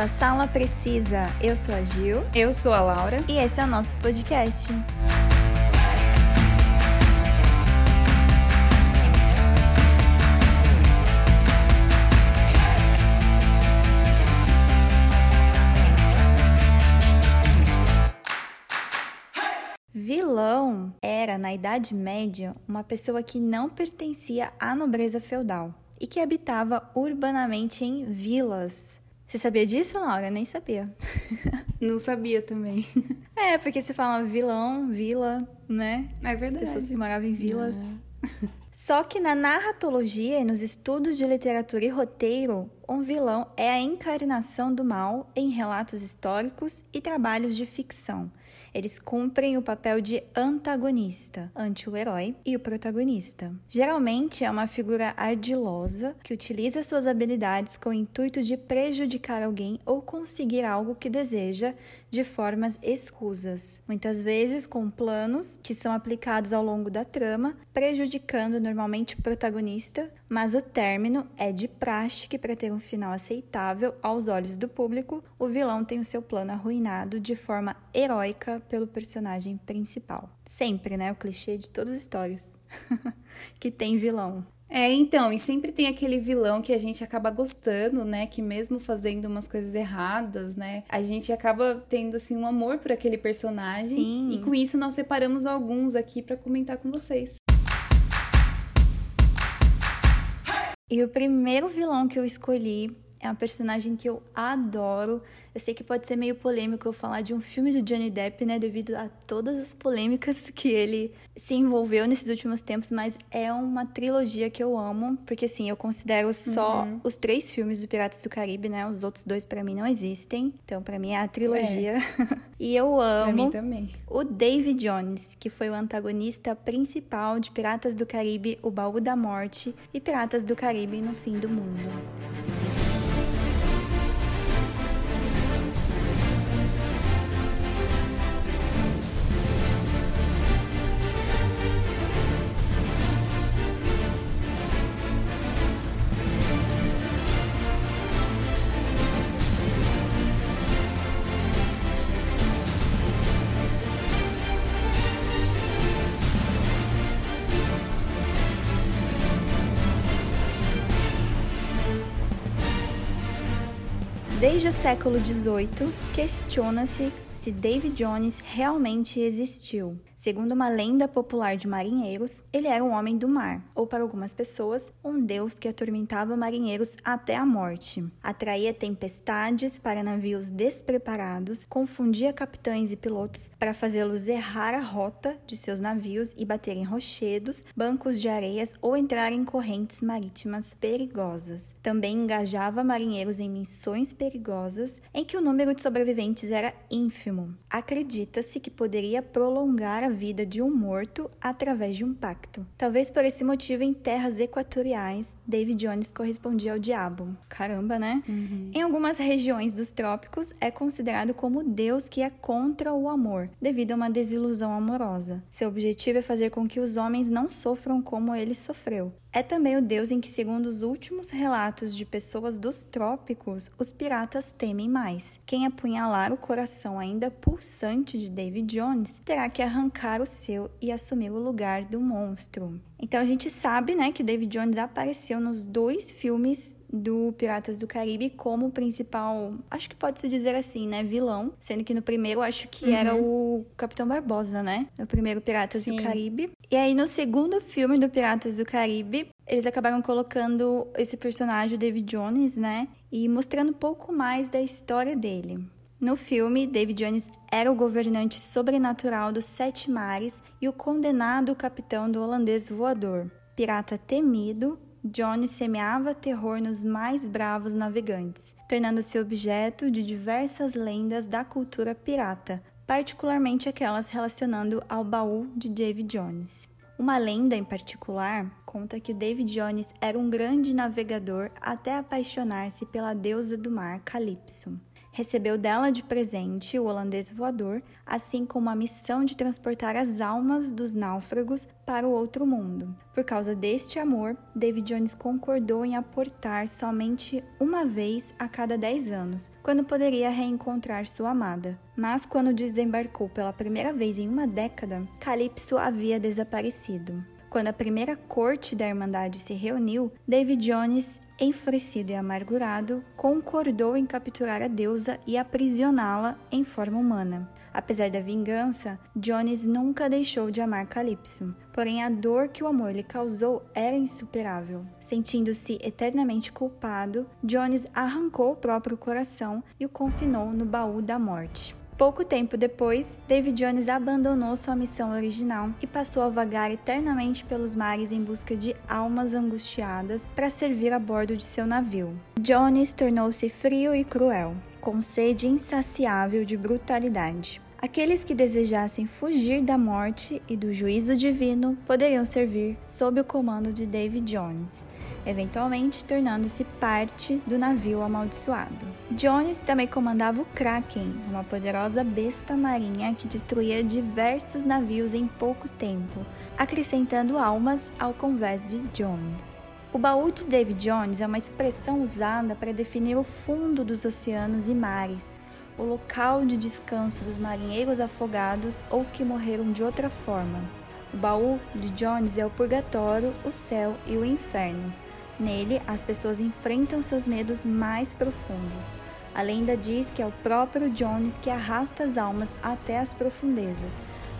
a Sala Precisa. Eu sou a Gil. Eu sou a Laura. E esse é o nosso podcast. Vilão era, na Idade Média, uma pessoa que não pertencia à nobreza feudal e que habitava urbanamente em vilas. Você sabia disso, Laura? Nem sabia. Não sabia também. É, porque você fala vilão, vila, né? É verdade. Pessoas que moravam em vilas. Só que na narratologia e nos estudos de literatura e roteiro, um vilão é a encarnação do mal em relatos históricos e trabalhos de ficção. Eles cumprem o papel de antagonista, ante o herói e o protagonista. Geralmente é uma figura ardilosa que utiliza suas habilidades com o intuito de prejudicar alguém ou conseguir algo que deseja de formas escusas, muitas vezes com planos que são aplicados ao longo da trama, prejudicando normalmente o protagonista, mas o término é de praxe que, para ter um final aceitável aos olhos do público, o vilão tem o seu plano arruinado de forma heróica pelo personagem principal. Sempre, né? O clichê de todas as histórias que tem vilão. É, então, e sempre tem aquele vilão que a gente acaba gostando, né? Que mesmo fazendo umas coisas erradas, né? A gente acaba tendo, assim, um amor por aquele personagem. Sim. E com isso nós separamos alguns aqui para comentar com vocês. E o primeiro vilão que eu escolhi é um personagem que eu adoro. Eu sei que pode ser meio polêmico eu falar de um filme do Johnny Depp, né, devido a todas as polêmicas que ele se envolveu nesses últimos tempos, mas é uma trilogia que eu amo, porque assim, eu considero só Uhum. os três filmes do Piratas do Caribe, né? Os outros dois pra mim não existem. Então, pra mim é a trilogia. e eu Pra amo mim também. o David Jones, que foi o antagonista principal de Piratas do Caribe, O Baú da Morte e Piratas do Caribe no Fim do Mundo. Desde o século XVIII, questiona-se se David Jones realmente existiu. Segundo uma lenda popular de marinheiros, ele era um homem do mar, ou para algumas pessoas, um deus que atormentava marinheiros até a morte. Atraía tempestades para navios despreparados, confundia capitães e pilotos para fazê-los errar a rota de seus navios e bater em rochedos, bancos de areias ou entrar em correntes marítimas perigosas. Também engajava marinheiros em missões perigosas em que o número de sobreviventes era ínfimo. Acredita-se que poderia prolongar a vida de um morto através de um pacto. Talvez por esse motivo, em terras equatoriais, David Jones correspondia ao diabo. Caramba, né? Em algumas regiões dos trópicos, é considerado como o deus que é contra o amor, devido a uma desilusão amorosa. Seu objetivo é fazer com que os homens não sofram como ele sofreu. É também o deus em que, segundo os últimos relatos de pessoas dos trópicos, os piratas temem mais. Quem apunhalar o coração ainda pulsante de David Jones terá que arrancar o seu e assumir o lugar do monstro. Então a gente sabe, né, que David Jones apareceu nos dois filmes do Piratas do Caribe como principal, acho que pode se dizer assim, né, vilão, sendo que no primeiro acho que era o Capitão Barbosa, né? No primeiro Piratas Sim. do Caribe. E aí no segundo filme do Piratas do Caribe, eles acabaram colocando esse personagem, o David Jones, né, e mostrando um pouco mais da história dele. No filme, David Jones era o governante sobrenatural dos Sete Mares e o condenado capitão do holandês voador. Pirata temido, Jones semeava terror nos mais bravos navegantes, tornando-se objeto de diversas lendas da cultura pirata, particularmente aquelas relacionando ao baú de David Jones. Uma lenda em particular conta que David Jones era um grande navegador até apaixonar-se pela deusa do mar Calypso. Recebeu dela de presente o holandês voador, assim como a missão de transportar as almas dos náufragos para o outro mundo. Por causa deste amor, David Jones concordou em aportar somente uma vez a cada 10 anos, quando poderia reencontrar sua amada. Mas quando desembarcou pela primeira vez em uma década, Calypso havia desaparecido. Quando a primeira corte da Irmandade se reuniu, David Jones, enfurecido e amargurado, concordou em capturar a deusa e aprisioná-la em forma humana. Apesar da vingança, Jones nunca deixou de amar Calypso. Porém, a dor que o amor lhe causou era insuperável. Sentindo-se eternamente culpado, Jones arrancou o próprio coração e o confinou no baú da morte. Pouco tempo depois, David Jones abandonou sua missão original e passou a vagar eternamente pelos mares em busca de almas angustiadas para servir a bordo de seu navio. Jones tornou-se frio e cruel, com sede insaciável de brutalidade. Aqueles que desejassem fugir da morte e do juízo divino poderiam servir sob o comando de David Jones, eventualmente tornando-se parte do navio amaldiçoado. Jones também comandava o Kraken, uma poderosa besta marinha que destruía diversos navios em pouco tempo, acrescentando almas ao convés de Jones. O baú de David Jones é uma expressão usada para definir o fundo dos oceanos e mares, o local de descanso dos marinheiros afogados ou que morreram de outra forma. O baú de Jones é o purgatório, o céu e o inferno. Nele, as pessoas enfrentam seus medos mais profundos. A lenda diz que é o próprio Jones que arrasta as almas até as profundezas,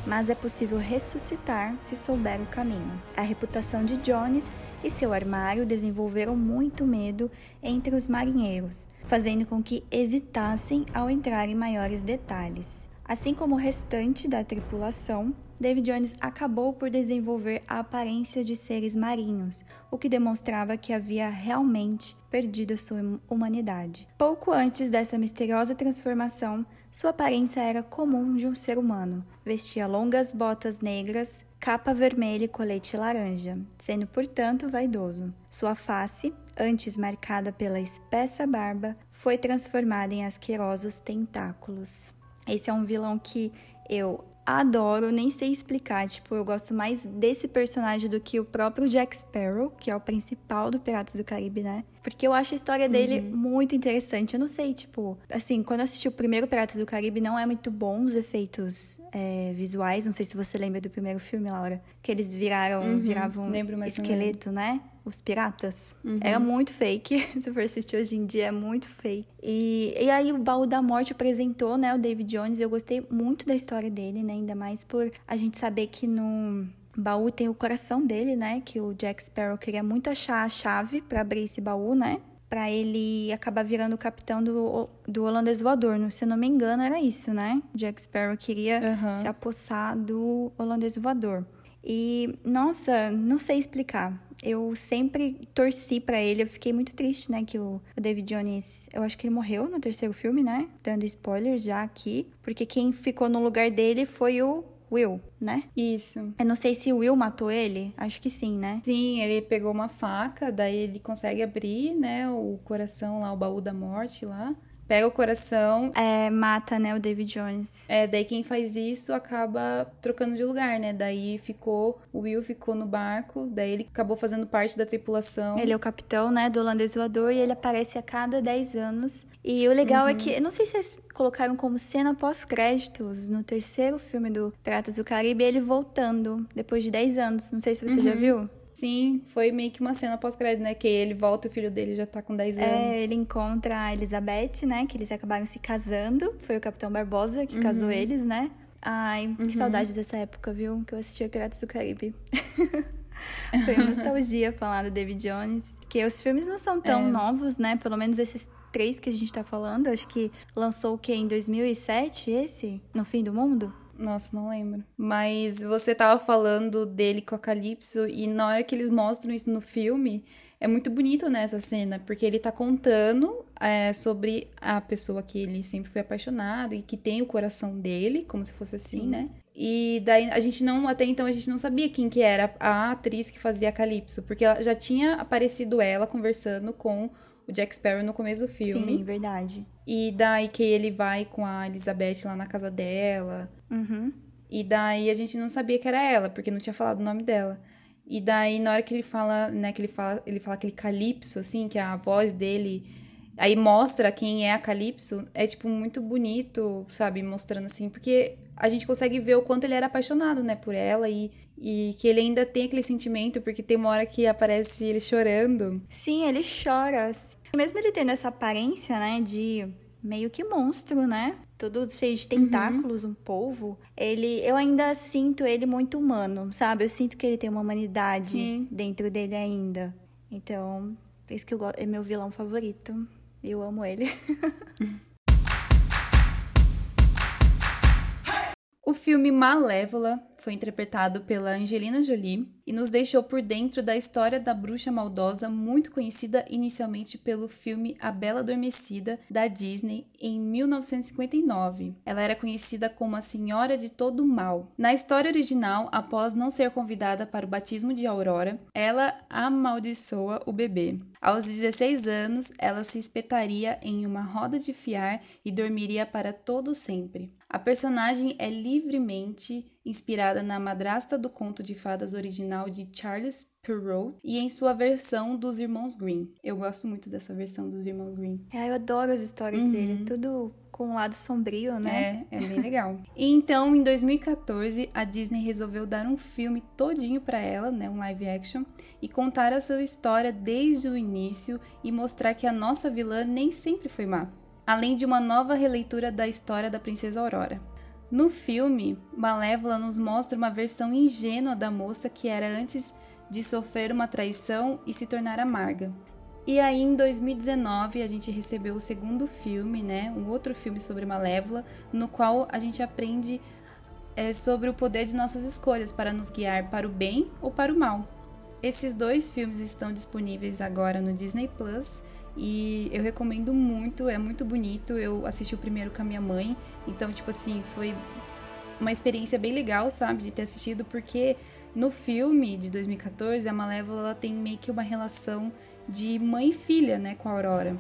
mas é possível ressuscitar se souber o caminho. A reputação de Jones e seu armário desenvolveram muito medo entre os marinheiros, fazendo com que hesitassem ao entrar em maiores detalhes. Assim como o restante da tripulação, David Jones acabou por desenvolver a aparência de seres marinhos, o que demonstrava que havia realmente perdido sua humanidade. Pouco antes dessa misteriosa transformação, sua aparência era comum de um ser humano. Vestia longas botas negras, capa vermelha e colete laranja, sendo portanto vaidoso. Sua face, antes marcada pela espessa barba, foi transformada em asquerosos tentáculos. Esse é um vilão que eu adoro, nem sei explicar. Tipo, eu gosto mais desse personagem do que o próprio Jack Sparrow, que é o principal do Piratas do Caribe, né? Porque eu acho a história dele uhum. muito interessante. Eu não sei, tipo, assim, quando eu assisti o primeiro Piratas do Caribe, não é muito bom os efeitos é, visuais. Não sei se você lembra do primeiro filme, Laura. Que eles viraram, uhum. viravam esqueleto, né? Os piratas. Uhum. Era muito fake. Se for assistir hoje em dia, é muito fake. E, e aí o Baú da Morte apresentou, né, o David Jones. Eu gostei muito da história dele, né? Ainda mais por a gente saber que no baú tem o coração dele, né? Que o Jack Sparrow queria muito achar a chave para abrir esse baú, né? Pra ele acabar virando o capitão do, do holandês voador. Se eu não me engano, era isso, né? Jack Sparrow queria uhum. se apossar do holandês voador. E, nossa, não sei explicar eu sempre torci para ele. Eu fiquei muito triste, né? Que o, David Jones, eu acho que ele morreu no terceiro filme, né? Dando spoilers já aqui. Porque quem ficou no lugar dele foi o Will, né? Isso. Eu não sei se o Will matou ele. Acho que sim, né? Sim, ele pegou uma faca, daí ele consegue abrir, né? O coração lá, o baú da morte lá pega o coração. É, mata, né, o David Jones. É, daí quem faz isso acaba trocando de lugar, né? Daí ficou, o Will ficou no barco, daí ele acabou fazendo parte da tripulação. Ele é o capitão, né, do holandês voador e ele aparece a cada 10 anos. E o legal é uhum. é que, não sei se eles colocaram como cena pós-créditos no terceiro filme do Piratas do Caribe, ele voltando depois de 10 anos. Não sei se você uhum. já viu. Sim, foi meio que uma cena pós-crédito, né? Que ele volta e o filho dele já tá com 10 é, anos. É, ele encontra a Elizabeth, né? Que eles acabaram se casando. Foi o Capitão Barbosa que uhum. casou eles, né? Ai, uhum. que saudades dessa época, viu? Que eu assistia Piratas do Caribe. foi uma nostalgia falar do David Jones. Que os filmes não são tão é. novos, né? Pelo menos esses três que a gente tá falando. Acho que lançou o quê? Em 2007, esse? No Fim do Mundo? Nossa, não lembro. Mas você tava falando dele com a Calypso e na hora que eles mostram isso no filme, é muito bonito nessa né, cena, porque ele tá contando é, sobre a pessoa que ele sempre foi apaixonado e que tem o coração dele, como se fosse assim, Sim. né? E daí a gente não, até então a gente não sabia quem que era a atriz que fazia a Calypso, porque ela já tinha aparecido ela conversando com o Jack Sparrow no começo do filme. Sim, verdade. E daí que ele vai com a Elizabeth lá na casa dela. Uhum. E daí a gente não sabia que era ela, porque não tinha falado o nome dela. E daí, na hora que ele fala, né, que ele fala, ele fala aquele calypso, assim, que a voz dele. Aí mostra quem é a Calypso, é, tipo, muito bonito, sabe? Mostrando assim, porque a gente consegue ver o quanto ele era apaixonado, né, por ela e, e que ele ainda tem aquele sentimento, porque tem uma hora que aparece ele chorando. Sim, ele chora. Mesmo ele tendo essa aparência, né, de meio que monstro, né? Todo cheio de tentáculos, uhum. um polvo. Ele, eu ainda sinto ele muito humano, sabe? Eu sinto que ele tem uma humanidade Sim. dentro dele ainda. Então, é isso que eu gosto, é meu vilão favorito. Eu amo ele. o filme Malévola foi interpretado pela Angelina Jolie e nos deixou por dentro da história da bruxa maldosa, muito conhecida inicialmente pelo filme A Bela Adormecida da Disney em 1959. Ela era conhecida como a Senhora de Todo Mal. Na história original, após não ser convidada para o batismo de Aurora, ela amaldiçoa o bebê. Aos 16 anos, ela se espetaria em uma roda de fiar e dormiria para todo sempre. A personagem é livremente inspirada na madrasta do conto de fadas original de Charles Perrault e em sua versão dos Irmãos Green. Eu gosto muito dessa versão dos Irmãos Green. É, eu adoro as histórias uhum. dele, tudo com um lado sombrio, né? É, é bem legal. e então, em 2014, a Disney resolveu dar um filme todinho para ela, né, um live action, e contar a sua história desde o início e mostrar que a nossa vilã nem sempre foi má. Além de uma nova releitura da história da Princesa Aurora. No filme, Malévola nos mostra uma versão ingênua da moça que era antes de sofrer uma traição e se tornar amarga. E aí, em 2019, a gente recebeu o segundo filme, né? Um outro filme sobre Malévola, no qual a gente aprende é, sobre o poder de nossas escolhas para nos guiar para o bem ou para o mal. Esses dois filmes estão disponíveis agora no Disney Plus e eu recomendo muito, é muito bonito. Eu assisti o primeiro com a minha mãe, então, tipo assim, foi uma experiência bem legal, sabe, de ter assistido, porque no filme de 2014, a Malévola ela tem meio que uma relação de mãe e filha, né, com a Aurora.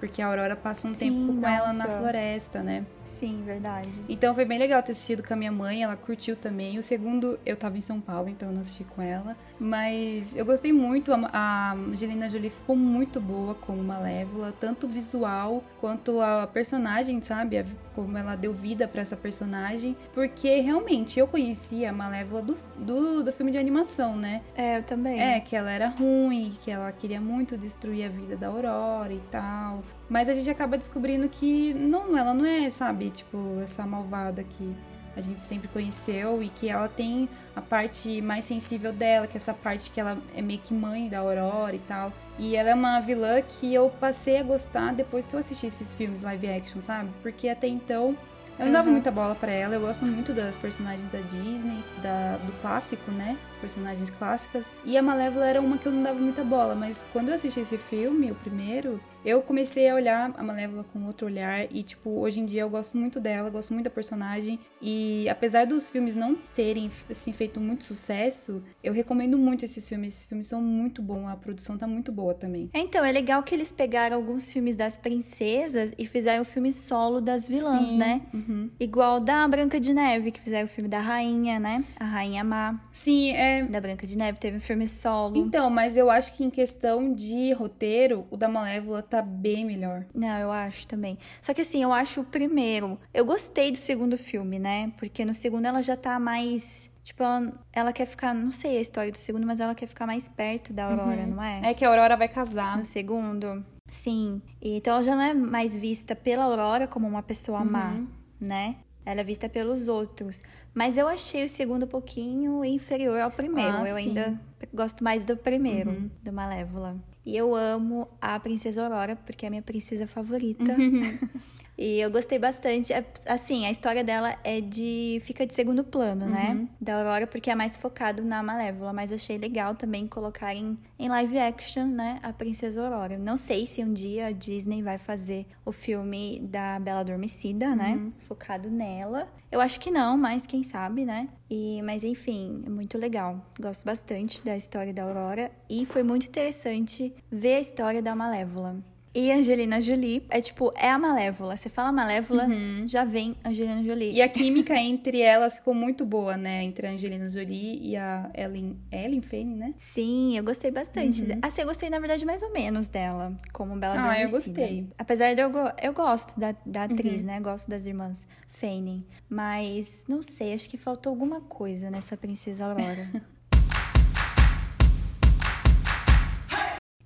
Porque a Aurora passa um Sim, tempo com nossa. ela na floresta, né? Sim, verdade. Então foi bem legal ter assistido com a minha mãe, ela curtiu também. O segundo, eu tava em São Paulo, então eu não assisti com ela. Mas eu gostei muito, a Angelina Jolie ficou muito boa como Malévola, tanto visual quanto a personagem, sabe? Como ela deu vida para essa personagem. Porque realmente eu conhecia a Malévola do, do, do filme de animação, né? É, eu também. É, que ela era ruim, que ela queria muito destruir a vida da Aurora e tal. Mas a gente acaba descobrindo que não, ela não é, sabe, tipo, essa malvada que a gente sempre conheceu e que ela tem a parte mais sensível dela, que é essa parte que ela é meio que mãe da Aurora e tal. E ela é uma vilã que eu passei a gostar depois que eu assisti esses filmes live action, sabe? Porque até então eu não dava uhum. muita bola para ela, eu gosto muito das personagens da Disney, da, do clássico, né? As personagens clássicas. E a Malévola era uma que eu não dava muita bola, mas quando eu assisti esse filme, o primeiro, eu comecei a olhar a Malévola com outro olhar e, tipo, hoje em dia eu gosto muito dela, gosto muito da personagem. E apesar dos filmes não terem, assim, feito muito sucesso, eu recomendo muito esses filmes. Esses filmes são muito bons, a produção tá muito boa também. É, então, é legal que eles pegaram alguns filmes das princesas e fizeram o filme solo das vilãs, Sim, né? Uhum. Igual da Branca de Neve, que fizeram o filme da Rainha, né? A Rainha Má. Sim, é. Da Branca de Neve teve um filme solo. Então, mas eu acho que em questão de roteiro, o da Malévola tá bem melhor. Não, eu acho também. Só que assim, eu acho o primeiro. Eu gostei do segundo filme, né? Porque no segundo ela já tá mais. Tipo, ela, ela quer ficar. Não sei a história do segundo, mas ela quer ficar mais perto da Aurora, uhum. não é? É que a Aurora vai casar. No segundo. Sim. Então ela já não é mais vista pela Aurora como uma pessoa uhum. má, né? Ela é vista pelos outros. Mas eu achei o segundo um pouquinho inferior ao primeiro. Ah, eu sim. ainda gosto mais do primeiro, uhum. do Malévola. E eu amo a Princesa Aurora, porque é a minha princesa favorita. Uhum. e eu gostei bastante. É, assim, a história dela é de. fica de segundo plano, né? uhum. né? Da Aurora, porque é mais focado na Malévola. Mas achei legal também colocar em, live action, né? A Princesa Aurora. Não sei se um dia a Disney vai fazer o filme da Bela Adormecida, né? uhum. né? Focado nela. Eu acho que não, mas quem sabe, né? E, mas enfim, é muito legal. Gosto bastante da história da Aurora e foi muito interessante ver a história da Malévola. E Angelina Jolie é tipo, é a Malévola. Você fala Malévola, uhum. já vem Angelina Jolie. E a química entre elas ficou muito boa, né? Entre a Angelina Jolie e a Ellen, Ellen Fanning, né? Sim, eu gostei bastante. Uhum. Assim, eu gostei, na verdade, mais ou menos dela, como Bela Ah, eu gostei. Apesar de eu, eu gosto da, da atriz, uhum. né? Gosto das irmãs Fanning. Mas, não sei, acho que faltou alguma coisa nessa Princesa Aurora.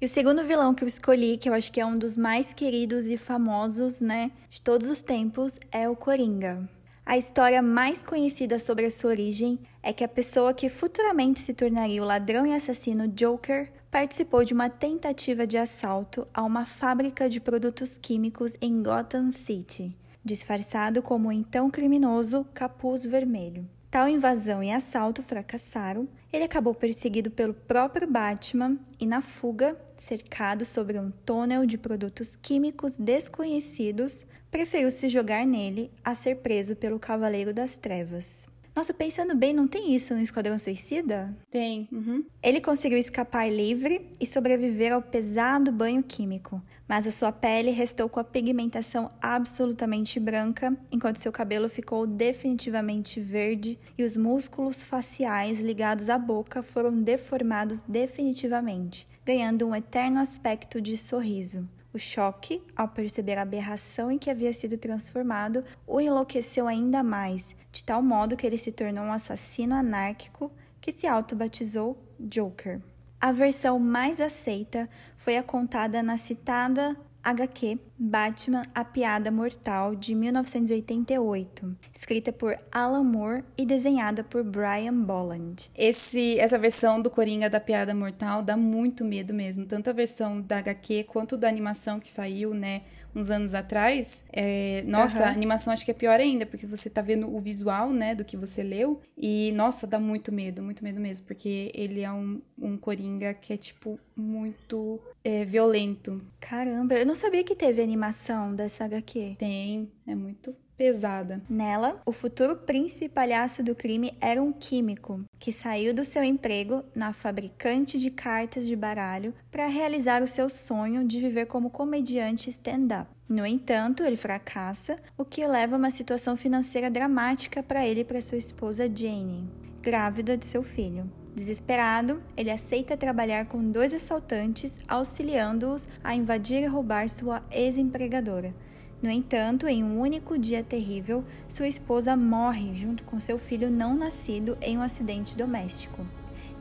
E o segundo vilão que eu escolhi, que eu acho que é um dos mais queridos e famosos, né, de todos os tempos, é o Coringa. A história mais conhecida sobre a sua origem é que a pessoa que futuramente se tornaria o ladrão e assassino Joker participou de uma tentativa de assalto a uma fábrica de produtos químicos em Gotham City, disfarçado como o então criminoso Capuz Vermelho. Tal invasão e assalto fracassaram. Ele acabou perseguido pelo próprio Batman e, na fuga, cercado sobre um túnel de produtos químicos desconhecidos, preferiu se jogar nele a ser preso pelo Cavaleiro das Trevas. Nossa, pensando bem, não tem isso no Esquadrão Suicida? Tem. Uhum. Ele conseguiu escapar livre e sobreviver ao pesado banho químico, mas a sua pele restou com a pigmentação absolutamente branca, enquanto seu cabelo ficou definitivamente verde e os músculos faciais ligados à boca foram deformados definitivamente, ganhando um eterno aspecto de sorriso. O choque, ao perceber a aberração em que havia sido transformado, o enlouqueceu ainda mais, de tal modo que ele se tornou um assassino anárquico que se auto-batizou Joker. A versão mais aceita foi a contada na citada HQ Batman A Piada Mortal de 1988, escrita por Alan Moore e desenhada por Brian Bolland. Esse, essa versão do Coringa da Piada Mortal dá muito medo mesmo, tanto a versão da HQ quanto da animação que saiu, né? Uns anos atrás, é, nossa, uhum. a animação acho que é pior ainda, porque você tá vendo o visual, né, do que você leu, e nossa, dá muito medo, muito medo mesmo, porque ele é um, um Coringa que é, tipo, muito é, violento. Caramba, eu não sabia que teve animação dessa HQ. Tem, é muito pesada. Nela, o futuro príncipe palhaço do crime era um químico que saiu do seu emprego na fabricante de cartas de baralho para realizar o seu sonho de viver como comediante stand-up. No entanto, ele fracassa, o que leva a uma situação financeira dramática para ele e para sua esposa Jane, grávida de seu filho. Desesperado, ele aceita trabalhar com dois assaltantes, auxiliando-os a invadir e roubar sua ex-empregadora. No entanto, em um único dia terrível, sua esposa morre junto com seu filho não nascido em um acidente doméstico.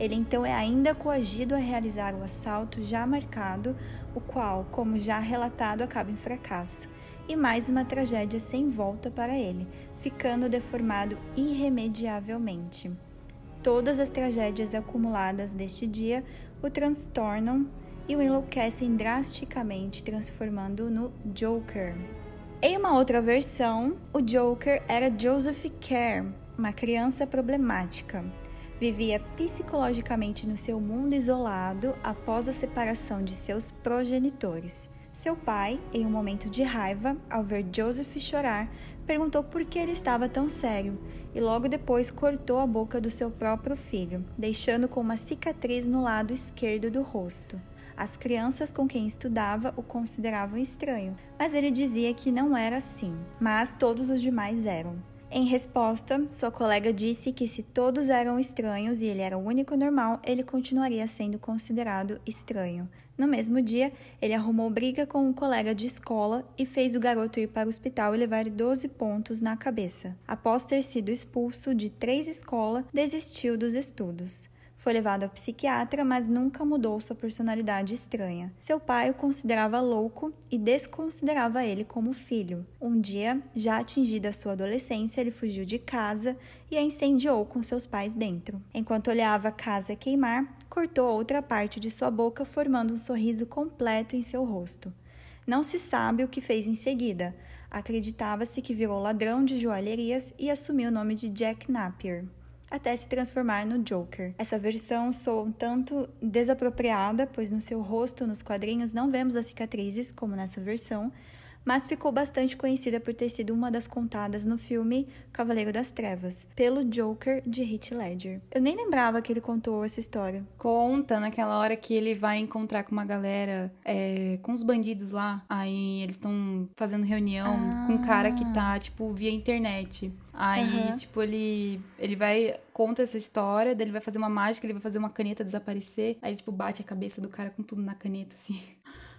Ele então é ainda coagido a realizar o assalto já marcado, o qual, como já relatado, acaba em fracasso, e mais uma tragédia sem volta para ele, ficando deformado irremediavelmente. Todas as tragédias acumuladas deste dia o transtornam e o enlouquecem drasticamente, transformando-o no Joker. Em uma outra versão, o Joker era Joseph Kerr, uma criança problemática. Vivia psicologicamente no seu mundo isolado após a separação de seus progenitores. Seu pai, em um momento de raiva, ao ver Joseph chorar, perguntou por que ele estava tão sério e logo depois cortou a boca do seu próprio filho, deixando com uma cicatriz no lado esquerdo do rosto. As crianças com quem estudava o consideravam estranho, mas ele dizia que não era assim, mas todos os demais eram. Em resposta, sua colega disse que se todos eram estranhos e ele era o único normal, ele continuaria sendo considerado estranho. No mesmo dia, ele arrumou briga com um colega de escola e fez o garoto ir para o hospital e levar 12 pontos na cabeça. Após ter sido expulso de três escolas, desistiu dos estudos. Foi levado ao psiquiatra, mas nunca mudou sua personalidade estranha. Seu pai o considerava louco e desconsiderava ele como filho. Um dia, já atingida sua adolescência, ele fugiu de casa e a incendiou com seus pais dentro. Enquanto olhava a casa queimar, cortou outra parte de sua boca, formando um sorriso completo em seu rosto. Não se sabe o que fez em seguida. Acreditava-se que virou ladrão de joalherias e assumiu o nome de Jack Napier até se transformar no Joker. Essa versão soa um tanto desapropriada, pois no seu rosto, nos quadrinhos, não vemos as cicatrizes, como nessa versão, mas ficou bastante conhecida por ter sido uma das contadas no filme Cavaleiro das Trevas, pelo Joker de Heath Ledger. Eu nem lembrava que ele contou essa história. Conta naquela hora que ele vai encontrar com uma galera, é, com os bandidos lá, aí eles estão fazendo reunião ah. com um cara que tá, tipo, via internet. Aí, uhum. tipo, ele, ele vai, conta essa história, daí ele vai fazer uma mágica, ele vai fazer uma caneta desaparecer, aí, tipo, bate a cabeça do cara com tudo na caneta, assim.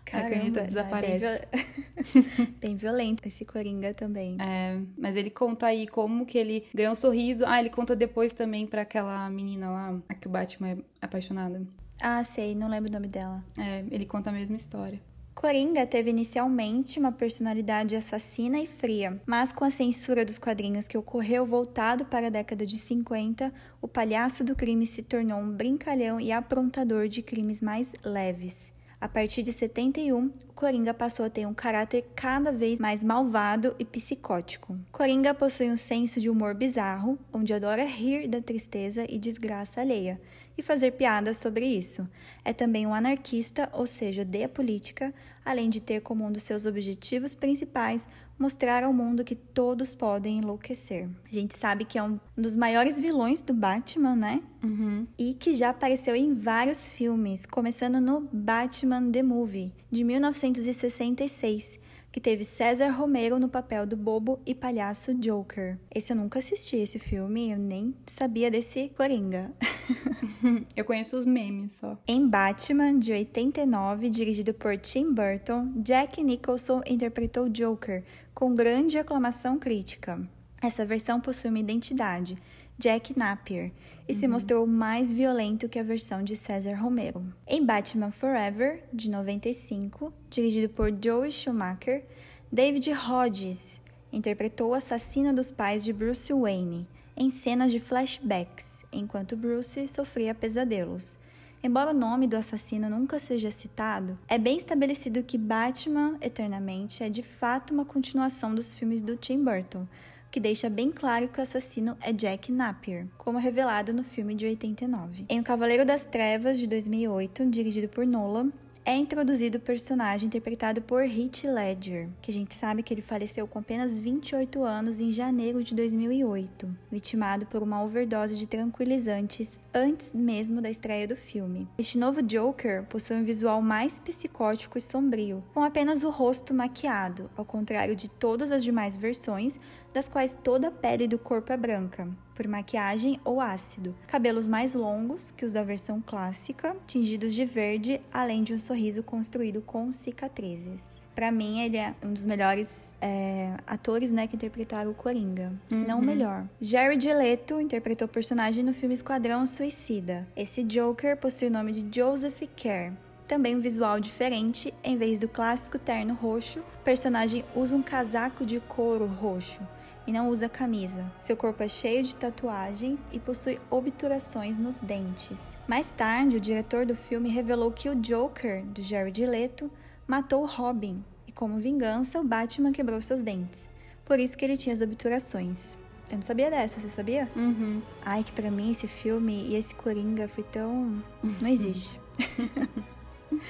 Caramba, a caneta é desaparece. Bem, viol... bem, violento esse Coringa também. É, mas ele conta aí como que ele ganhou um sorriso. Ah, ele conta depois também para aquela menina lá, a que o Batman é apaixonado. Ah, sei, não lembro o nome dela. É, ele conta a mesma história. Coringa teve inicialmente uma personalidade assassina e fria, mas com a censura dos quadrinhos que ocorreu voltado para a década de 50, o palhaço do crime se tornou um brincalhão e aprontador de crimes mais leves. A partir de 71, o Coringa passou a ter um caráter cada vez mais malvado e psicótico. Coringa possui um senso de humor bizarro, onde adora rir da tristeza e desgraça alheia e fazer piadas sobre isso. É também um anarquista, ou seja, odeia política, além de ter como um dos seus objetivos principais mostrar ao mundo que todos podem enlouquecer. A gente sabe que é um dos maiores vilões do Batman, né? Uhum. E que já apareceu em vários filmes, começando no Batman The Movie, de 1966 que teve César Romero no papel do bobo e palhaço Joker. Esse eu nunca assisti esse filme, eu nem sabia desse Coringa. eu conheço os memes só. Em Batman, de 89, dirigido por Tim Burton, Jack Nicholson interpretou Joker com grande aclamação crítica. Essa versão possui uma identidade, Jack Napier, e uhum. se mostrou mais violento que a versão de César Romero. Em Batman Forever, de 95, dirigido por Joe Schumacher, David Hodges interpretou o assassino dos pais de Bruce Wayne em cenas de flashbacks, enquanto Bruce sofria pesadelos. Embora o nome do assassino nunca seja citado, é bem estabelecido que Batman Eternamente é de fato uma continuação dos filmes do Tim Burton, que deixa bem claro que o assassino é Jack Napier, como revelado no filme de 89. Em O Cavaleiro das Trevas, de 2008, dirigido por Nolan, é introduzido o personagem interpretado por Heath Ledger, que a gente sabe que ele faleceu com apenas 28 anos em janeiro de 2008, vitimado por uma overdose de tranquilizantes antes mesmo da estreia do filme. Este novo Joker possui um visual mais psicótico e sombrio, com apenas o rosto maquiado, ao contrário de todas as demais versões, das quais toda a pele do corpo é branca, por maquiagem ou ácido, cabelos mais longos que os da versão clássica, tingidos de verde, além de um sorriso construído com cicatrizes. Para mim, ele é um dos melhores é, atores, né, que interpretaram o Coringa. Se não o uhum. melhor. Jared Leto interpretou o personagem no filme Esquadrão Suicida. Esse Joker possui o nome de Joseph Kerr. Também um visual diferente, em vez do clássico terno roxo, o personagem usa um casaco de couro roxo e não usa camisa. Seu corpo é cheio de tatuagens e possui obturações nos dentes. Mais tarde, o diretor do filme revelou que o Joker, do Jared Leto, matou Robin e, como vingança, o Batman quebrou seus dentes. Por isso que ele tinha as obturações. Eu não sabia dessa, você sabia? Uhum. Ai, que pra mim esse filme e esse Coringa foi tão. Não existe.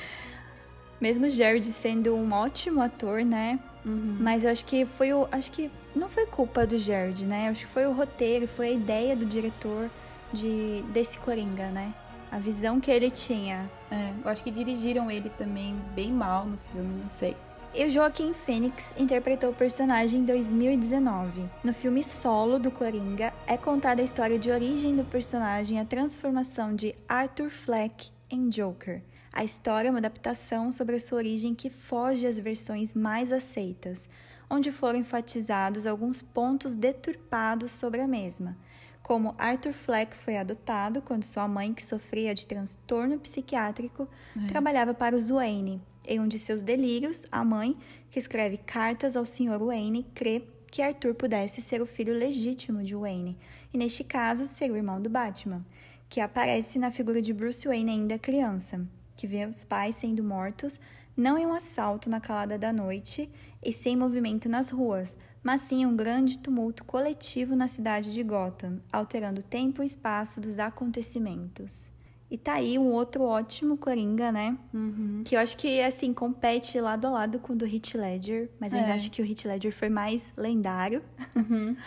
Mesmo Jared sendo um ótimo ator, né? Uhum. Mas eu acho que foi o. Acho que não foi culpa do Jared, né? Acho que foi o roteiro, foi a ideia do diretor de desse Coringa, né? A visão que ele tinha. É, eu acho que dirigiram ele também bem mal no filme, não sei. E o Joaquim Phoenix interpretou o personagem em 2019. No filme solo do Coringa, é contada a história de origem do personagem e a transformação de Arthur Fleck em Joker. A história é uma adaptação sobre a sua origem que foge às versões mais aceitas, onde foram enfatizados alguns pontos deturpados sobre a mesma, como Arthur Fleck foi adotado quando sua mãe, que sofria de transtorno psiquiátrico, é. trabalhava para os Wayne. Em um de seus delírios, a mãe, que escreve cartas ao Sr. Wayne, crê que Arthur pudesse ser o filho legítimo de Wayne, e neste caso ser o irmão do Batman, que aparece na figura de Bruce Wayne ainda criança que vê os pais sendo mortos, não em um assalto na calada da noite e sem movimento nas ruas, mas sim um grande tumulto coletivo na cidade de Gotham, alterando o tempo e espaço dos acontecimentos. E tá aí um outro ótimo Coringa, né? Uhum. Que eu acho que, assim, compete lado a lado com o do Heath Ledger. Mas ainda É. acho que o Heath Ledger foi mais lendário. Uhum.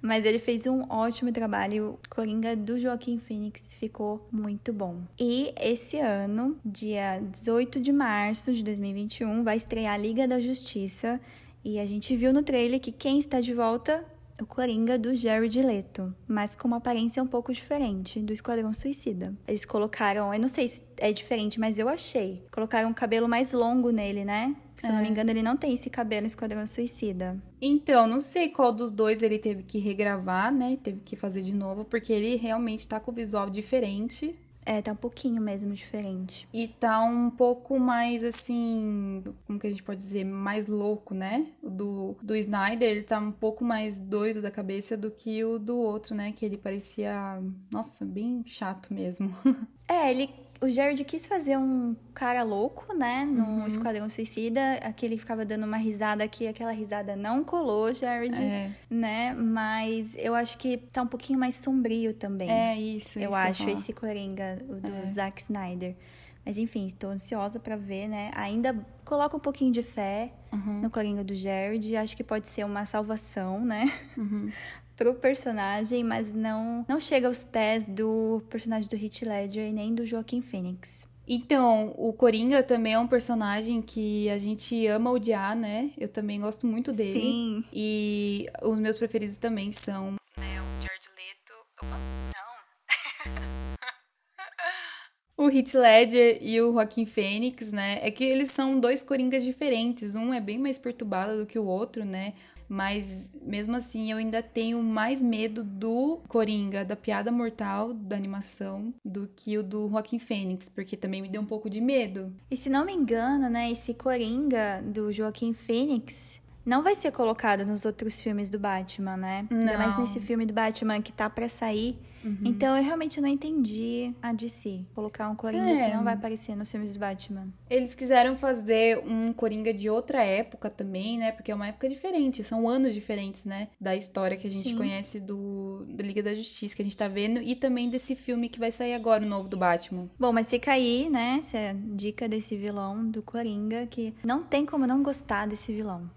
Mas ele fez um ótimo trabalho. O Coringa do Joaquim Phoenix ficou muito bom. E esse ano, dia 18 de março de 2021, vai estrear a Liga da Justiça. E a gente viu no trailer que quem está de volta o Coringa do Jared Leto, mas com uma aparência um pouco diferente do Esquadrão Suicida. Eles colocaram, eu não sei se é diferente, mas eu achei. Colocaram um cabelo mais longo nele, né? Se eu não me É. engano, ele não tem esse cabelo no Esquadrão Suicida. Então, não sei qual dos dois ele teve que regravar, né? Teve que fazer de novo, porque ele realmente tá com o visual diferente. É, tá um pouquinho mesmo diferente. E tá um pouco mais assim, como que a gente pode dizer, mais louco, né? O do, do Snyder, ele tá um pouco mais doido da cabeça do que o do outro, né? Que ele parecia, nossa, bem chato mesmo. É, ele. O Jared quis fazer um cara louco, né? No Uhum. Esquadrão Suicida. Aquele ficava dando uma risada aqui, aquela risada não colou, Jared, É, né? Mas eu acho que tá um pouquinho mais sombrio também. é isso. eu isso acho esse Coringa, do É. Zack Snyder. Mas enfim, estou ansiosa pra ver, né? Ainda coloca um pouquinho de fé. Uhum, no Coringa do Jared. Acho que pode ser uma salvação, né? uhum. pro personagem, mas não não chega aos pés do personagem do Heath Ledger e nem do Joaquim Phoenix. Então, o Coringa também é um personagem que a gente ama odiar, né? Eu também gosto muito dele. Sim. E os meus preferidos também são né, o Jared Leto. Opa. O Heath Ledger e o Joaquim Fênix, né? É que eles são dois coringas diferentes. Um é bem mais perturbado do que o outro, né? Mas mesmo assim, eu ainda tenho mais medo do Coringa, da piada mortal da animação, do que o do Joaquim Fênix, porque também me deu um pouco de medo. E se não me engano, né, esse Coringa do Joaquim Phoenix não vai ser colocado nos outros filmes do Batman, né? Ainda mais Não. nesse filme do Batman que tá pra sair. Uhum. Então eu realmente não entendi a DC colocar um Coringa É. que não vai aparecer nos filmes do Batman. Eles quiseram fazer um Coringa de outra época também, né? Porque é uma época diferente, são anos diferentes, né? Da história que a gente Sim. conhece do, do Liga da Justiça, que a gente tá vendo, e também desse filme que vai sair agora, o novo do Batman. Bom, mas fica aí, né, essa dica desse vilão do Coringa que não tem como não gostar desse vilão.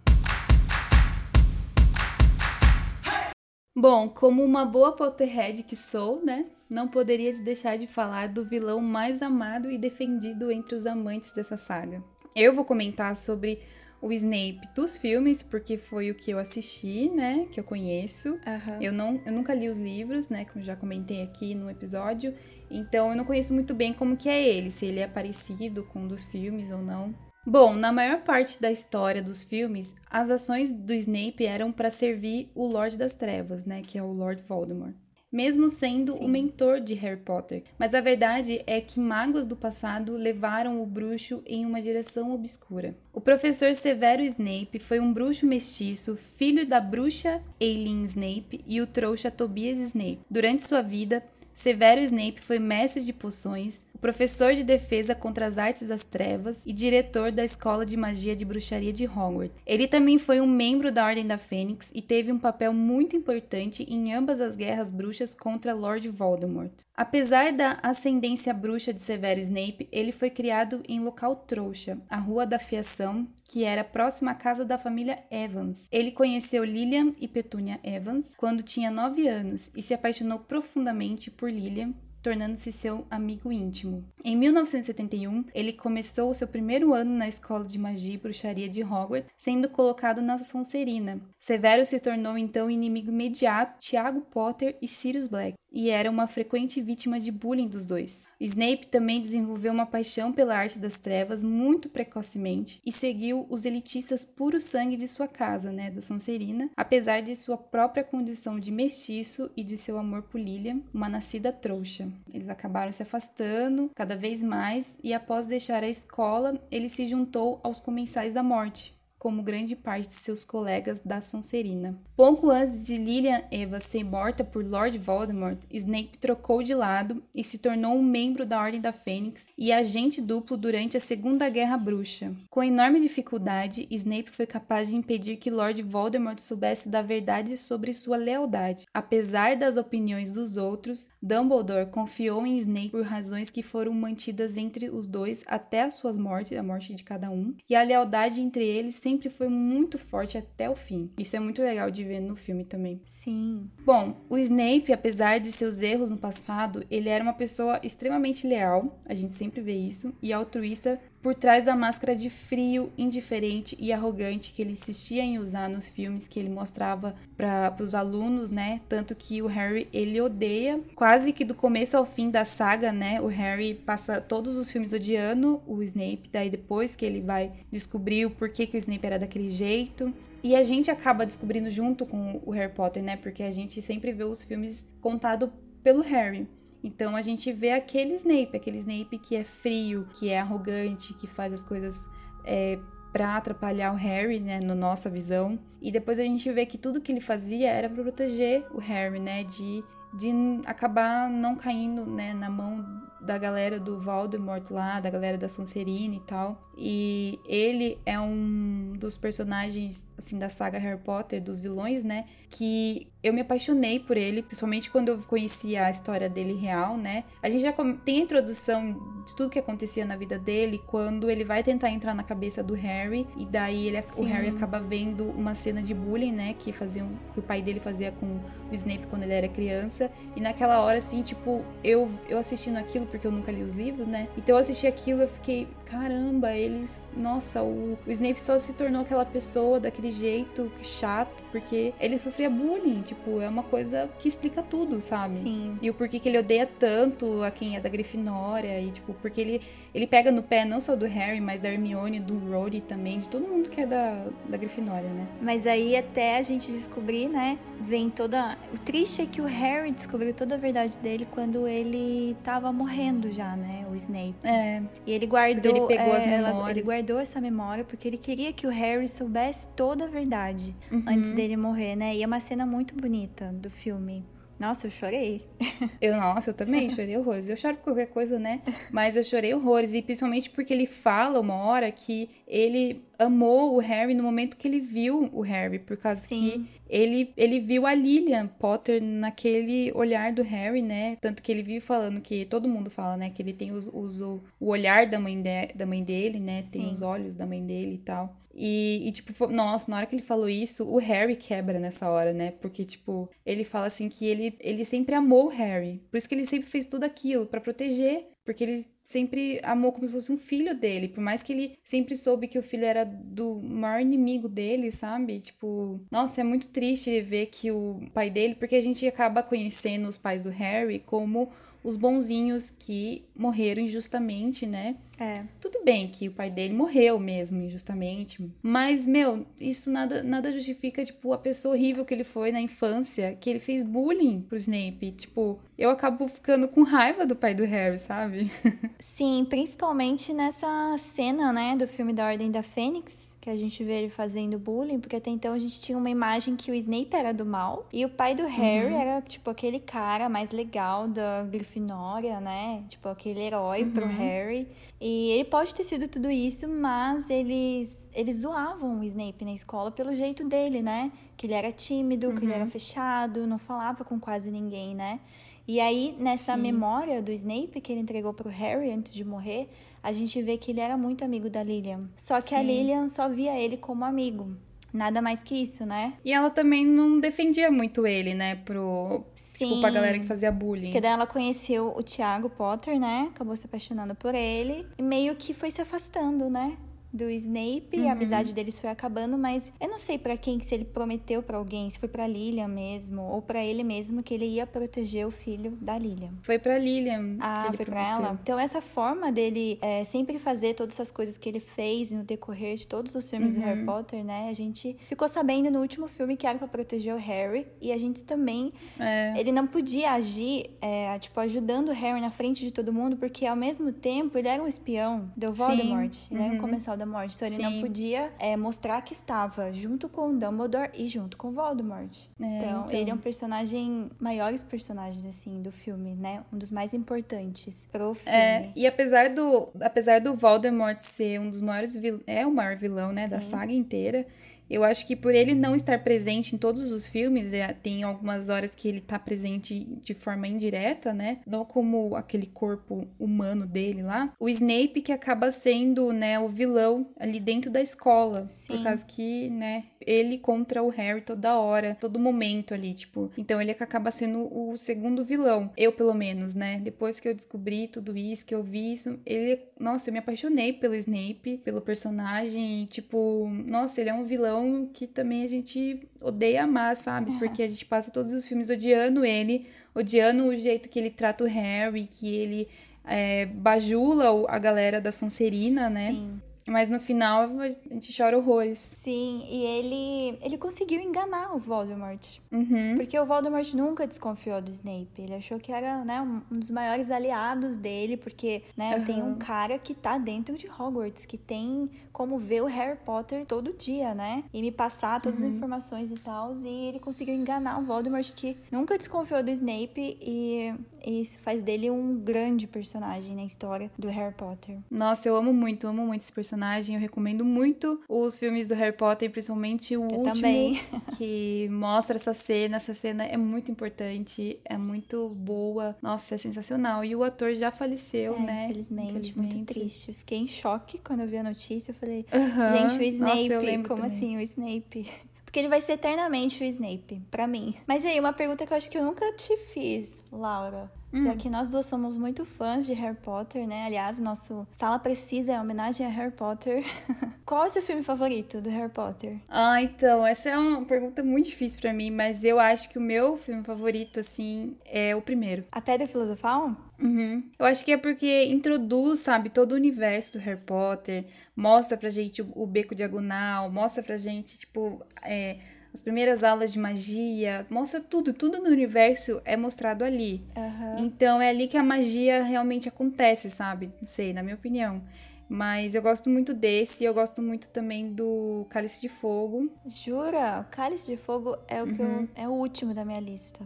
Bom, como uma boa Potterhead que sou, né? Não poderia deixar de falar do vilão mais amado e defendido entre os amantes dessa saga. Eu vou comentar sobre o Snape dos filmes, porque foi o que eu assisti, né? Que eu conheço. Eu, não, eu nunca li os livros, né? Como já comentei aqui no episódio. Então eu não conheço muito bem como que é ele, se ele é parecido com um dos filmes ou não. Bom, na maior parte da história dos filmes, as ações do Snape eram para servir o Lorde das Trevas, né? Que é o Lord Voldemort. Mesmo sendo Sim. o mentor de Harry Potter. Mas a verdade é que magos do passado levaram o bruxo em uma direção obscura. O professor Severo Snape foi um bruxo mestiço, filho da bruxa Aileen Snape e o trouxa Tobias Snape. Durante sua vida, Severo Snape foi mestre de poções, professor de defesa contra as artes das trevas e diretor da Escola de Magia de Bruxaria de Hogwarts. Ele também foi um membro da Ordem da Fênix e teve um papel muito importante em ambas as guerras bruxas contra Lord Voldemort. Apesar da ascendência bruxa de Severo Snape, ele foi criado em local trouxa, a Rua da Fiação, que era próxima à casa da família Evans. Ele conheceu Lillian e Petunia Evans quando tinha 9 anos e se apaixonou profundamente por Lillian, tornando-se seu amigo íntimo. Em 1971, ele começou o seu primeiro ano na Escola de Magia e Bruxaria de Hogwarts, sendo colocado na Sonserina. Severo se tornou então inimigo imediato de Tiago Potter e Sirius Black, e era uma frequente vítima de bullying dos dois. Snape também desenvolveu uma paixão pela arte das trevas muito precocemente e seguiu os elitistas puro sangue de sua casa, né, da Sonserina, apesar de sua própria condição de mestiço e de seu amor por Lilian, uma nascida trouxa. Eles acabaram se afastando cada vez mais e após deixar a escola, ele se juntou aos Comensais da Morte, como grande parte de seus colegas da Sonserina. Pouco antes de Lilian Eva ser morta por Lord Voldemort, Snape trocou de lado e se tornou um membro da Ordem da Fênix e agente duplo durante a Segunda Guerra Bruxa. Com enorme dificuldade, Snape foi capaz de impedir que Lord Voldemort soubesse da verdade sobre sua lealdade. Apesar das opiniões dos outros, Dumbledore confiou em Snape por razões que foram mantidas entre os dois até as suas mortes, a morte de cada um, e a lealdade entre eles sempre foi muito forte até o fim. Isso é muito legal de ver no filme também. Sim. Bom, o Snape, apesar de seus erros no passado, ele era uma pessoa extremamente leal, a gente sempre vê isso, e altruísta por trás da máscara de frio, indiferente e arrogante que ele insistia em usar nos filmes que ele mostrava para os alunos, né? Tanto que o Harry ele odeia, quase que do começo ao fim da saga, né? O Harry passa todos os filmes odiando o Snape, daí depois que ele vai descobrir o porquê que o Snape era daquele jeito. E a gente acaba descobrindo junto com o Harry Potter, né? Porque a gente sempre vê os filmes contados pelo Harry. Então a gente vê aquele Snape, aquele Snape que é frio, que é arrogante, que faz as coisas é, para atrapalhar o Harry, né, na nossa visão. E depois a gente vê que tudo que ele fazia era para proteger o Harry, né, de, de acabar não caindo, né, na mão da galera do Voldemort lá, da galera da Sonserina e tal. E ele é um dos personagens, assim, da saga Harry Potter, dos vilões, né? Que eu me apaixonei por ele, principalmente quando eu conheci a história dele real, né? A gente já tem a introdução de tudo que acontecia na vida dele quando ele vai tentar entrar na cabeça do Harry e daí ele, o Harry acaba vendo uma cena de bullying, né? Que, faziam, que o pai dele fazia com o Snape quando ele era criança. E naquela hora, assim, tipo, eu, eu assistindo aquilo, porque eu nunca li os livros, né? Então eu assisti aquilo e fiquei, caramba, eles. Nossa, o, o Snape só se tornou aquela pessoa daquele jeito chato, porque ele sofria bullying. Tipo, é uma coisa que explica tudo, sabe? Sim. E o porquê que ele odeia tanto a quem é da Grifinória. E, tipo, porque ele, ele pega no pé não só do Harry, mas da Hermione, do Rory também, de todo mundo que é da, da Grifinória, né? Mas aí até a gente descobrir, né? Vem toda. O triste é que o Harry descobriu toda a verdade dele quando ele tava morrendo já, né? O Snape. É. E ele guardou. Ele pegou é, as ela- memórias. ele guardou essa memória porque ele queria que o Harry soubesse toda a verdade Uhum. antes dele morrer, né? E é uma cena muito bonita do filme. Nossa, eu chorei. Eu, nossa, eu também chorei horrores. Eu choro por qualquer coisa, né? Mas eu chorei horrores. E principalmente porque ele fala uma hora que ele amou o Harry no momento que ele viu o Harry. Por causa Sim. que ele, ele viu a Lilian Potter naquele olhar do Harry, né? Tanto que ele vive falando que todo mundo fala, né? Que ele tem os, os- o, o olhar da mãe, de- da mãe dele, né? Tem Sim. os olhos da mãe dele e tal. E, e, tipo, nossa, na hora que ele falou isso, o Harry quebra nessa hora, né? Porque, tipo, ele fala assim que ele, ele sempre amou o Harry. Por isso que ele sempre fez tudo aquilo, pra proteger. Porque ele sempre amou como se fosse um filho dele. Por mais que ele sempre soube que o filho era do maior inimigo dele, sabe? Tipo, nossa, é muito triste ver que o pai dele. Porque a gente acaba conhecendo os pais do Harry como os bonzinhos que morreram injustamente, né? É. Tudo bem que o pai dele morreu mesmo, injustamente. Mas, meu, isso nada, nada justifica, tipo, a pessoa horrível que ele foi na infância, que ele fez bullying pro Snape. Tipo, eu acabo ficando com raiva do pai do Harry, sabe? Sim, principalmente nessa cena, né, do filme da Ordem da Fênix, que a gente vê ele fazendo bullying, porque até então a gente tinha uma imagem que o Snape era do mal e o pai do Harry era, tipo, aquele cara mais legal da Grifinória, né? Tipo, aquele herói pro Harry. E ele pode ter sido tudo isso, mas eles, eles zoavam o Snape na escola pelo jeito dele, né? Que ele era tímido, que ele era fechado, não falava com quase ninguém, né? E aí, nessa Sim. memória do Snape que ele entregou pro Harry antes de morrer, a gente vê que ele era muito amigo da Lilian. Só que a Sim. Lilian só via ele como amigo. Nada mais que isso, né? E ela também não defendia muito ele, né? Pro. Tipo, pra Sim. galera que fazia bullying. Porque daí ela conheceu o Tiago Potter, né? Acabou se apaixonando por ele. E meio que foi se afastando, né? Do Snape, Uhum. a amizade deles foi acabando, mas eu não sei pra quem, se ele prometeu pra alguém, se foi pra Lilian mesmo, ou pra ele mesmo, que ele ia proteger o filho da Lilian. Foi pra Lilian. que Ah, ele foi prometeu. ela? Então, essa forma dele é, sempre fazer todas essas coisas que ele fez no decorrer de todos os filmes Uhum. do Harry Potter, né? A gente ficou sabendo no último filme que era pra proteger o Harry. E a gente também. É. Ele não podia agir, é, tipo, ajudando o Harry na frente de todo mundo, porque ao mesmo tempo ele era um espião do Voldemort. Ele era um Uhum. comensal Voldemort. Então ele Sim. não podia é, mostrar que estava junto com Dumbledore e junto com Voldemort. É, então, então, ele é um personagem, maiores personagens, assim, do filme, né? Um dos mais importantes pro é, filme. É, e apesar do, apesar do Voldemort ser um dos maiores vilões, é o maior vilão, né, Sim. da saga inteira, eu acho que por ele não estar presente em todos os filmes, é, tem algumas horas que ele tá presente de forma indireta, né? Não como aquele corpo humano dele lá. O Snape que acaba sendo, né, o vilão ali dentro da escola. Sim. Por causa que, né, ele contra o Harry toda hora, todo momento ali, tipo. Então ele acaba sendo o segundo vilão. Eu, pelo menos, né? Depois que eu descobri tudo isso, que eu vi isso, ele. Nossa, eu me apaixonei pelo Snape, pelo personagem. Tipo, nossa, ele é um vilão que também a gente odeia amar, sabe? Porque a gente passa todos os filmes odiando ele, odiando o jeito que ele trata o Harry, que ele. É, bajula a galera da Sonserina, né? Sim. Mas no final a gente chora horrores. Sim, e ele ele conseguiu enganar o Voldemort. Uhum. Porque o Voldemort nunca desconfiou do Snape. Ele achou que era né, um dos maiores aliados dele, porque né, uhum. tem um cara que tá dentro de Hogwarts, que tem como ver o Harry Potter todo dia, né? E me passar todas uhum. as informações e tal. E ele conseguiu enganar o Voldemort, que nunca desconfiou do Snape. E isso faz dele um grande personagem na história do Harry Potter. Nossa, eu amo muito, amo muito esse personagem. Eu recomendo muito os filmes do Harry Potter, principalmente o eu último, também. que mostra essa cena. Essa cena é muito importante, é muito boa. Nossa, é sensacional. E o ator já faleceu, é, né? Infelizmente, infelizmente, muito triste. Fiquei em choque quando eu vi a notícia. Eu falei, falei, uhum. gente, o Snape, Nossa, como também. assim, o Snape? Porque ele vai ser eternamente o Snape, para mim. Mas aí, uma pergunta que eu acho que eu nunca te fiz, Laura. Hum. Já que nós duas somos muito fãs de Harry Potter, né? Aliás, nosso Sala Precisa é homenagem a Harry Potter. Qual é o seu filme favorito do Harry Potter? Ah, então, essa é uma pergunta muito difícil para mim, mas eu acho que o meu filme favorito, assim, é o primeiro. A Pedra Filosofal? Uhum. Eu acho que é porque introduz, sabe, todo o universo do Harry Potter, mostra pra gente o, o beco diagonal, mostra pra gente, tipo, é as primeiras aulas de magia, mostra tudo, tudo no universo é mostrado ali. Uhum. Então é ali que a magia realmente acontece, sabe? Não sei, na minha opinião. Mas eu gosto muito desse e eu gosto muito também do Cálice de Fogo. Jura? O Cálice de Fogo é o, uhum. que eu, é o último da minha lista.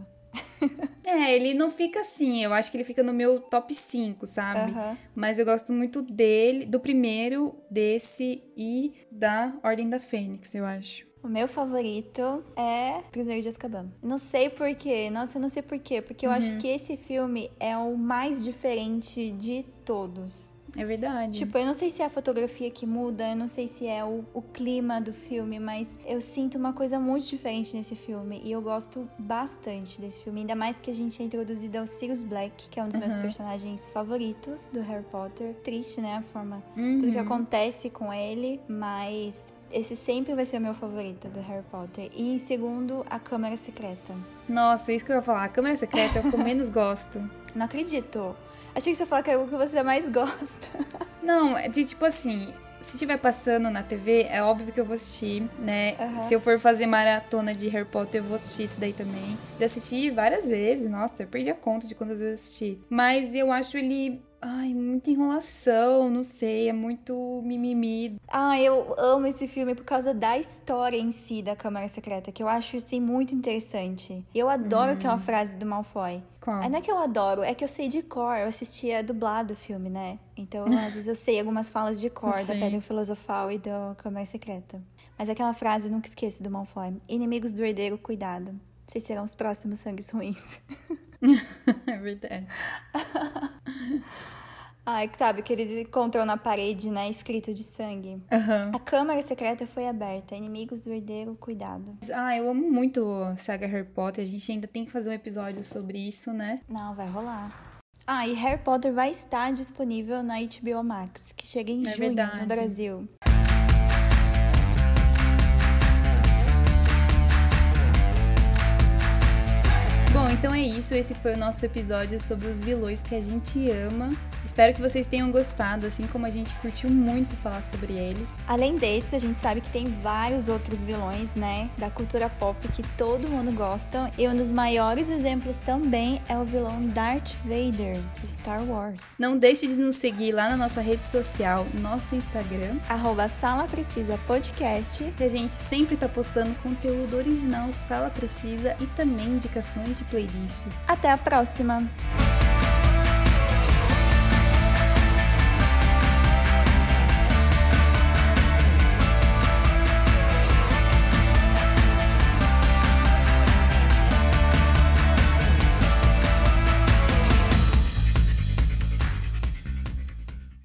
é, ele não fica assim, eu acho que ele fica no meu top 5, sabe? Uhum. Mas eu gosto muito dele, do primeiro, desse e da Ordem da Fênix, eu acho. O meu favorito é Prisioneiro de Azkaban. Não sei porquê, nossa, eu não sei porquê, porque eu uhum. acho que esse filme é o mais diferente de todos. É verdade. Tipo, eu não sei se é a fotografia que muda, eu não sei se é o, o clima do filme, mas eu sinto uma coisa muito diferente nesse filme. E eu gosto bastante desse filme. Ainda mais que a gente é introduzido ao Sirius Black, que é um dos uhum. meus personagens favoritos do Harry Potter. Triste, né? A forma. Uhum. Tudo que uhum. acontece com ele, mas esse sempre vai ser o meu favorito do Harry Potter. E segundo, a Câmara Secreta. Nossa, isso que eu ia falar. A Câmara Secreta é o que eu menos gosto. Não acredito. Achei que você ia falar que é o que você mais gosta. Não, é de tipo assim, se estiver passando na TV, é óbvio que eu vou assistir, né? Uhum. Se eu for fazer maratona de Harry Potter, eu vou assistir isso daí também. Já assisti várias vezes, nossa, eu perdi a conta de quantas vezes assisti. Mas eu acho ele Ai, muita enrolação, não sei, é muito mimimi. Ah, eu amo esse filme por causa da história em si da Câmara Secreta, que eu acho assim muito interessante. Eu adoro hum. aquela frase do Malfoy. Qual? não é que eu adoro, é que eu sei de cor. Eu assistia dublado o filme, né? Então, às vezes eu sei algumas falas de cor da Pedra Filosofal e da Câmara Secreta. Mas aquela frase, nunca esqueço do Malfoy. Inimigos do herdeiro, cuidado. Vocês serão os próximos sangues ruins. é verdade. Ai, sabe, que eles encontram na parede, né, escrito de sangue. Uhum. A câmara secreta foi aberta. Inimigos do herdeiro, cuidado. Ah, eu amo muito saga Harry Potter. A gente ainda tem que fazer um episódio sobre isso, né? Não, vai rolar. Ah, e Harry Potter vai estar disponível na HBO Max, que chega em é junho verdade. no Brasil. Então é isso. Esse foi o nosso episódio sobre os vilões que a gente ama. Espero que vocês tenham gostado, assim como a gente curtiu muito falar sobre eles. Além desse, a gente sabe que tem vários outros vilões, né, da cultura pop que todo mundo gosta. E um dos maiores exemplos também é o vilão Darth Vader, de Star Wars. Não deixe de nos seguir lá na nossa rede social, nosso Instagram, arroba Sala Precisa Podcast. Que a gente sempre tá postando conteúdo original Sala Precisa e também indicações de playlists. Até a próxima!